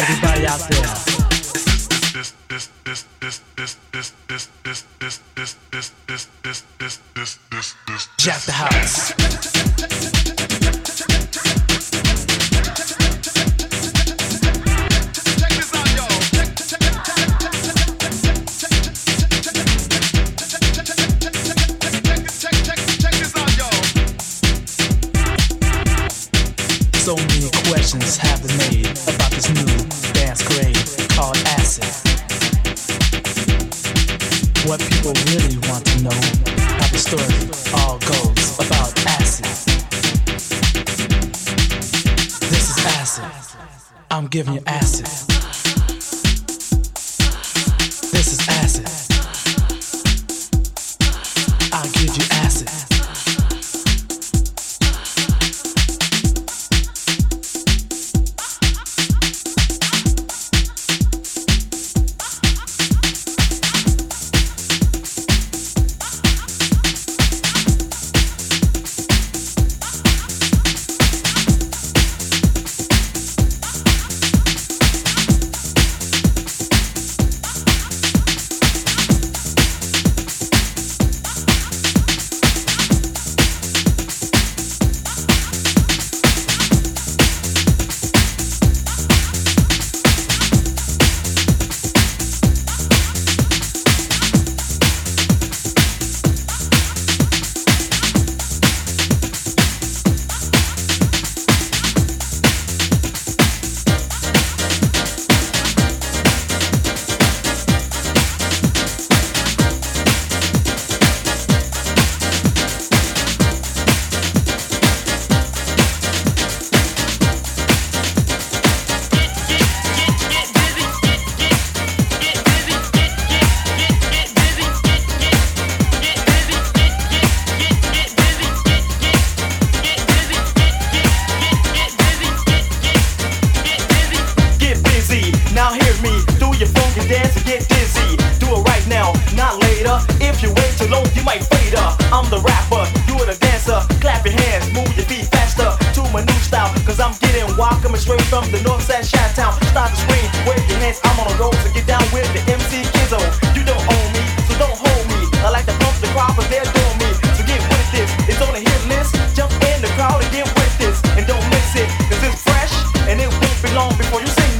Everybody out there. Jack the house. give me alone you might fade up. I'm the rapper, you are the dancer. Clap your hands, move your feet faster to my new style. Cause I'm getting wild, coming straight from the north side, Shot Town. Start to scream, wave your hands, I'm on the road, so get down with the MC Kizzo. You don't own me, so don't hold me. I like to pump the crowd, but they're doing me. So get with this, it's on a hit list. Jump in the crowd and get with this. And don't miss it, cause it's fresh, and it won't be long before you sing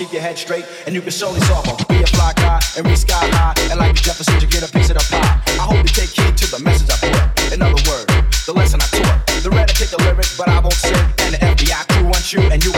keep your head straight, and you can solely solve them. Be a fly guy and reach sky high, and like the Jeffersons, you get a piece of the pie. I hope you take heed to the message I put. In other words, the lesson I taught. The red I take the lyric, but I won't sing. And the FBI crew wants you, and you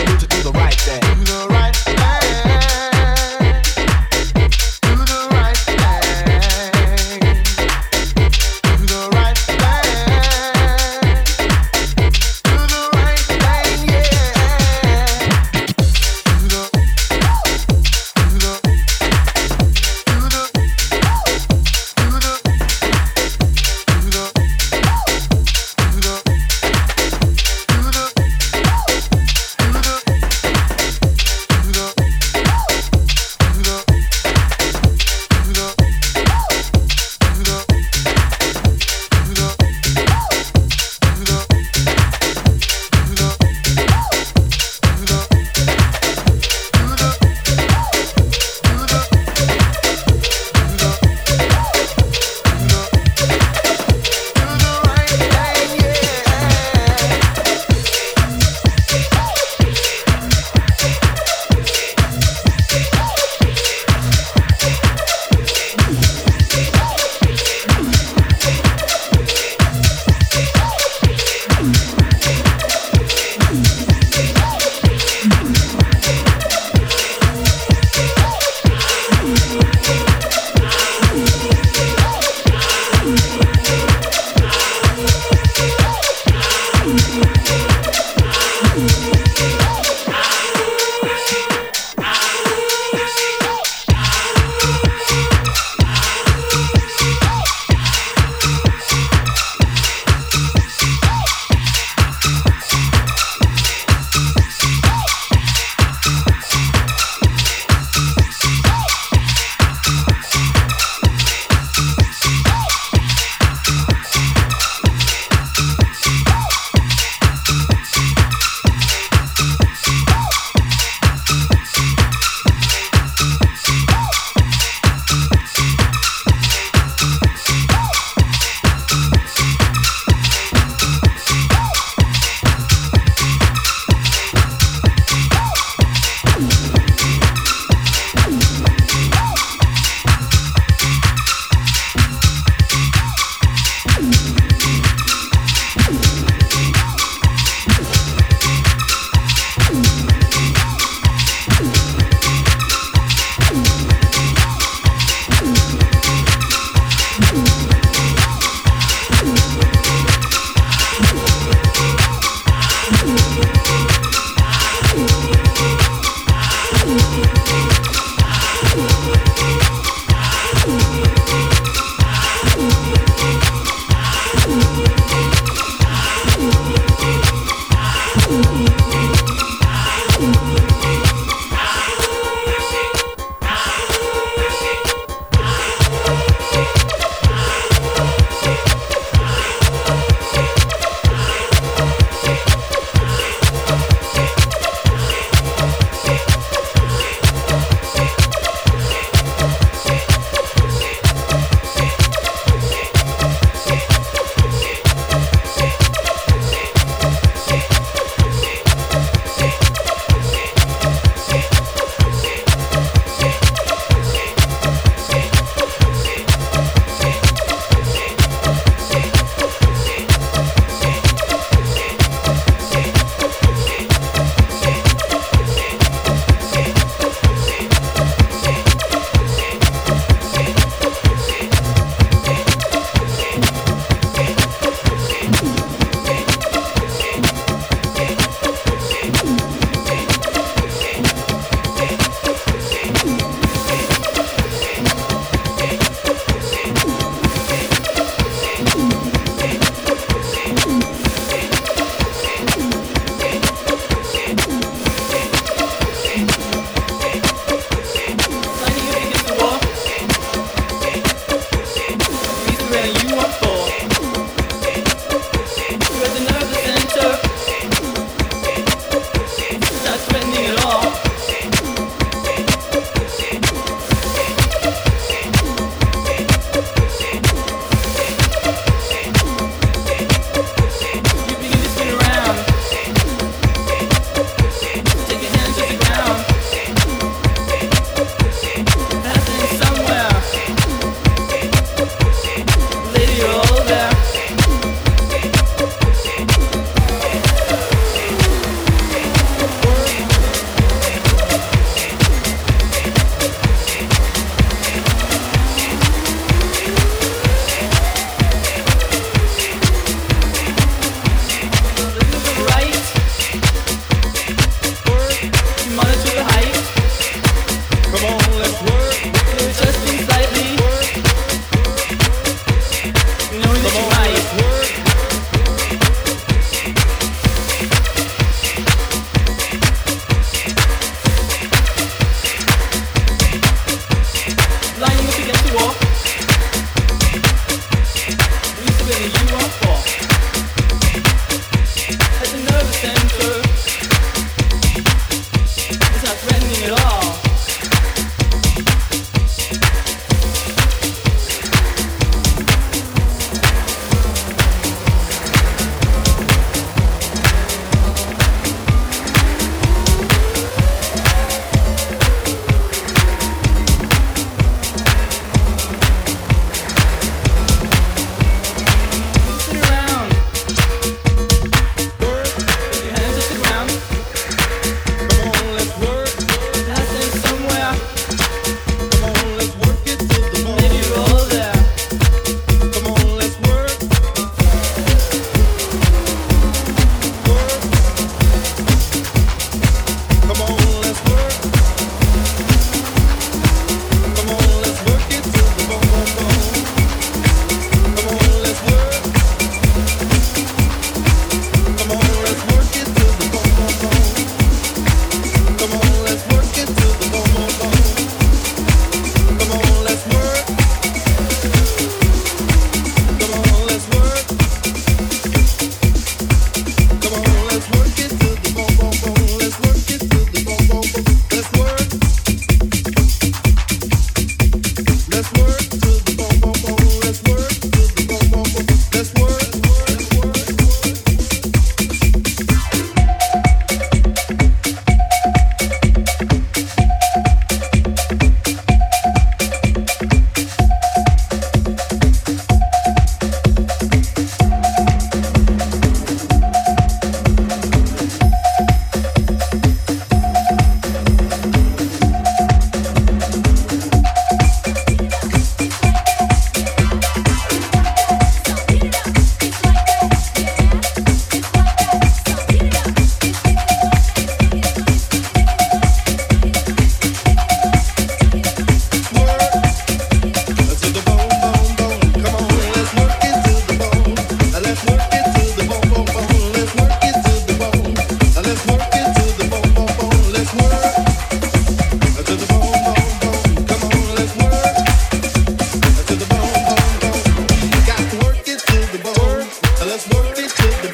let's work it to the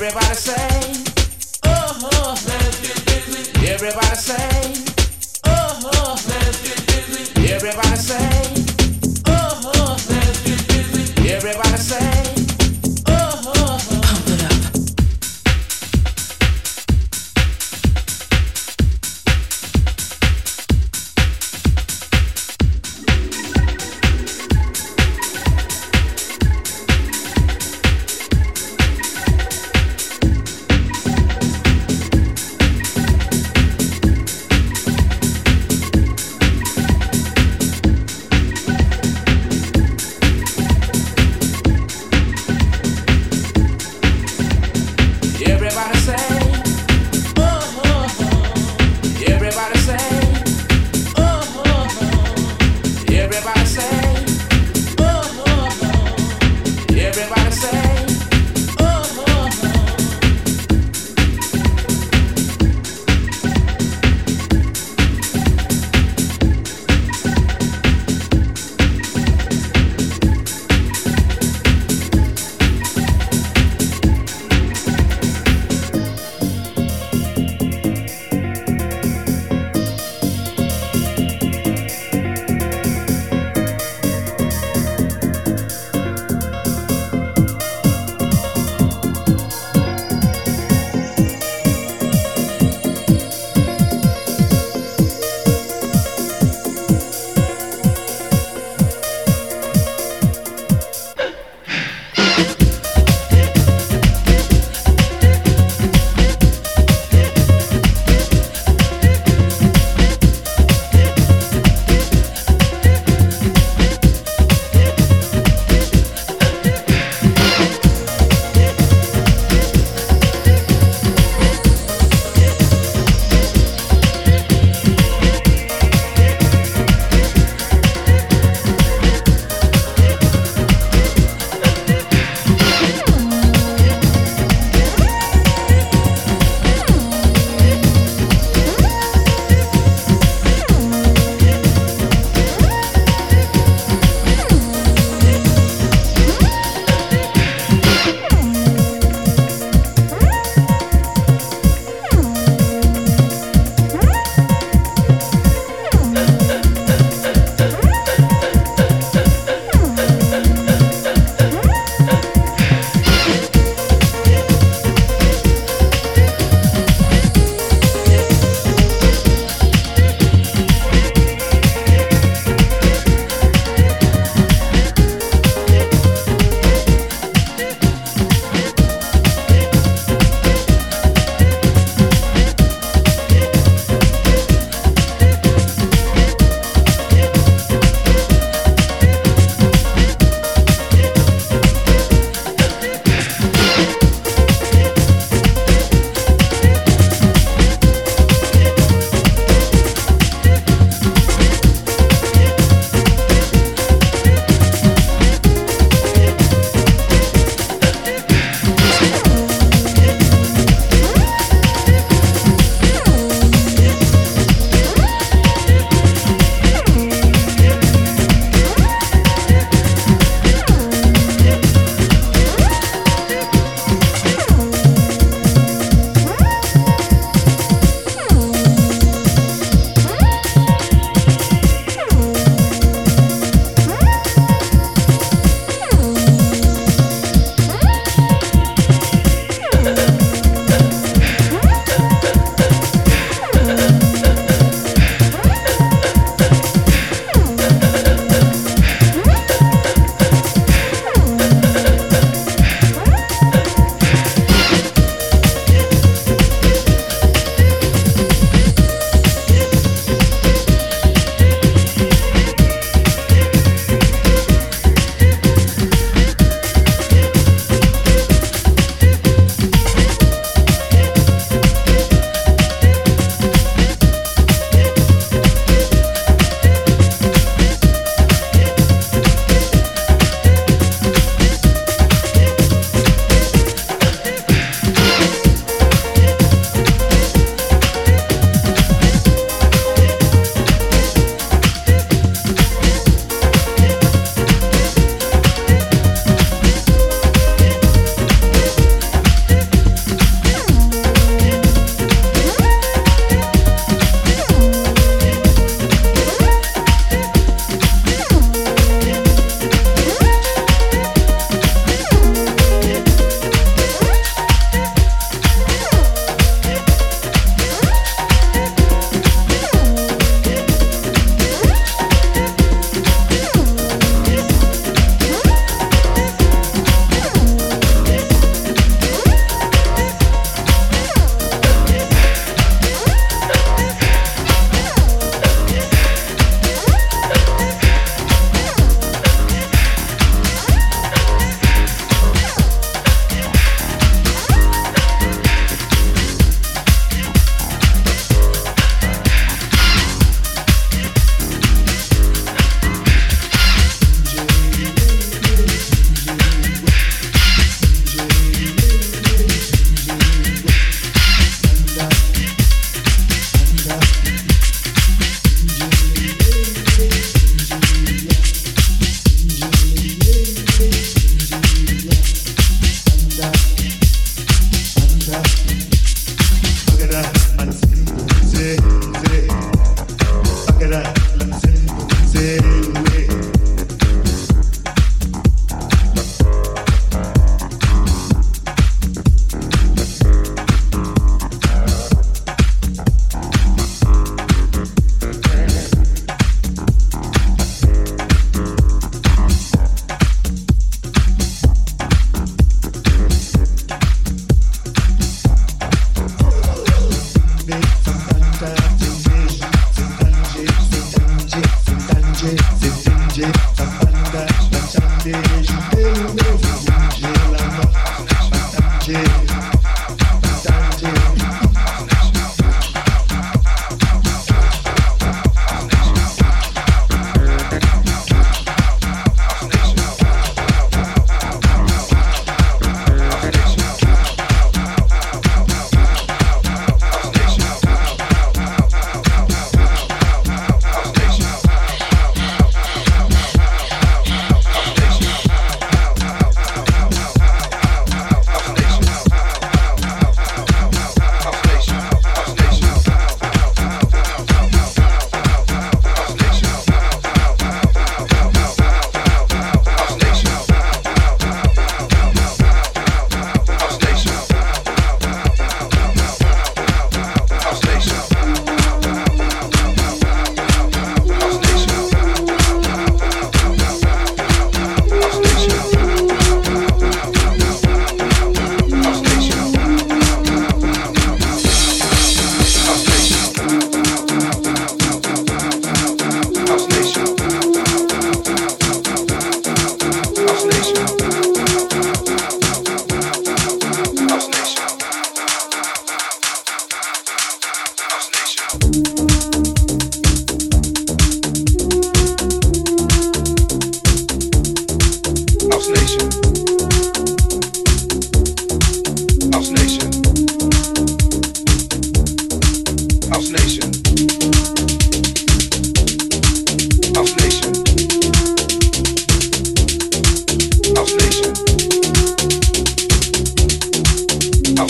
Everybody say.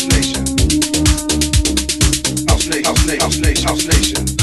House Nation. House Nation. House Nation. House Nation.